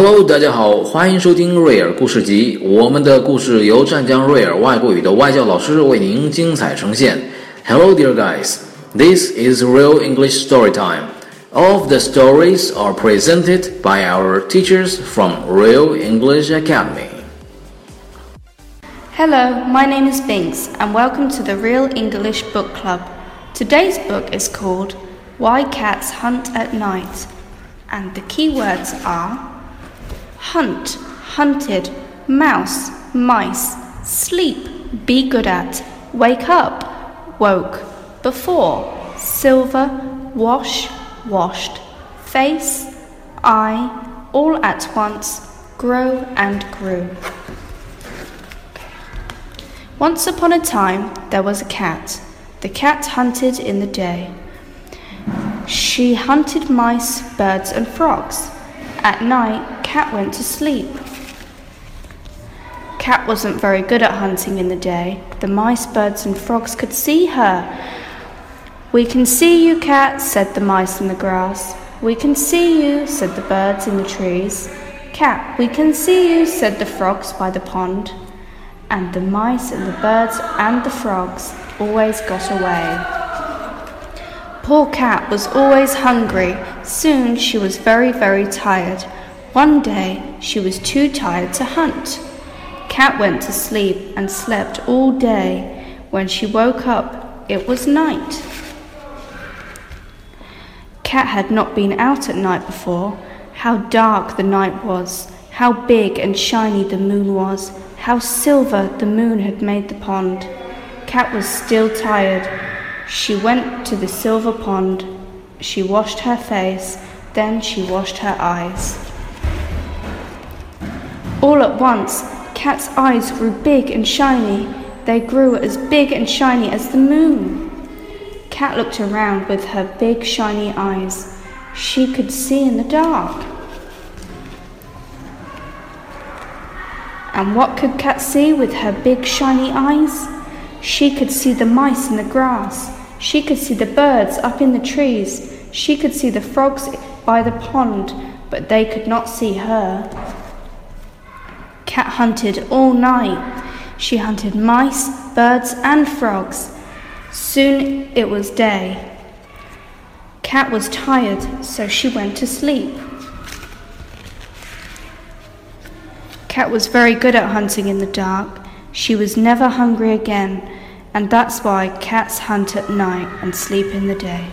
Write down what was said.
Hello，大家好，欢迎收听瑞尔故事集。我们的故事由湛江瑞尔外国语的外教老师为您精彩呈现。Hello, dear guys. This is Real English Story Time. All of the stories are presented by our teachers from Real English Academy. Hello, my name is Binks, and welcome to the Real English Book Club. Today's book is called Why Cats Hunt at Night, and the key words are hunt, hunted, mouse, mice, sleep, be good at, wake up, woke, before, silver, wash, washed, face, eye, all at once, grow and grew. Once upon a time there was a cat. The cat hunted in the day. She hunted mice, birds, and frogs. At night, Cat went to sleep. Cat wasn't very good at hunting in the day. The mice, birds, and frogs could see her. We can see you, Cat, said the mice in the grass. We can see you, said the birds in the trees. Cat, we can see you, said the frogs by the pond. And the mice and the birds and the frogs always got away. Poor cat was always hungry. Soon she was very, very tired. One day she was too tired to hunt. Cat went to sleep and slept all day. When she woke up, it was night. Cat had not been out at night before. How dark the night was, how big and shiny the moon was, how silver the moon had made the pond. Cat was still tired. She went to the silver pond. She washed her face, then she washed her eyes. All at once, Cat's eyes grew big and shiny. They grew as big and shiny as the moon. Cat looked around with her big shiny eyes. She could see in the dark. And what could Cat see with her big shiny eyes? She could see the mice in the grass. She could see the birds up in the trees. She could see the frogs by the pond, but they could not see her. Cat hunted all night. She hunted mice, birds, and frogs. Soon it was day. Cat was tired, so she went to sleep. Cat was very good at hunting in the dark. She was never hungry again and that's why cats hunt at night and sleep in the day.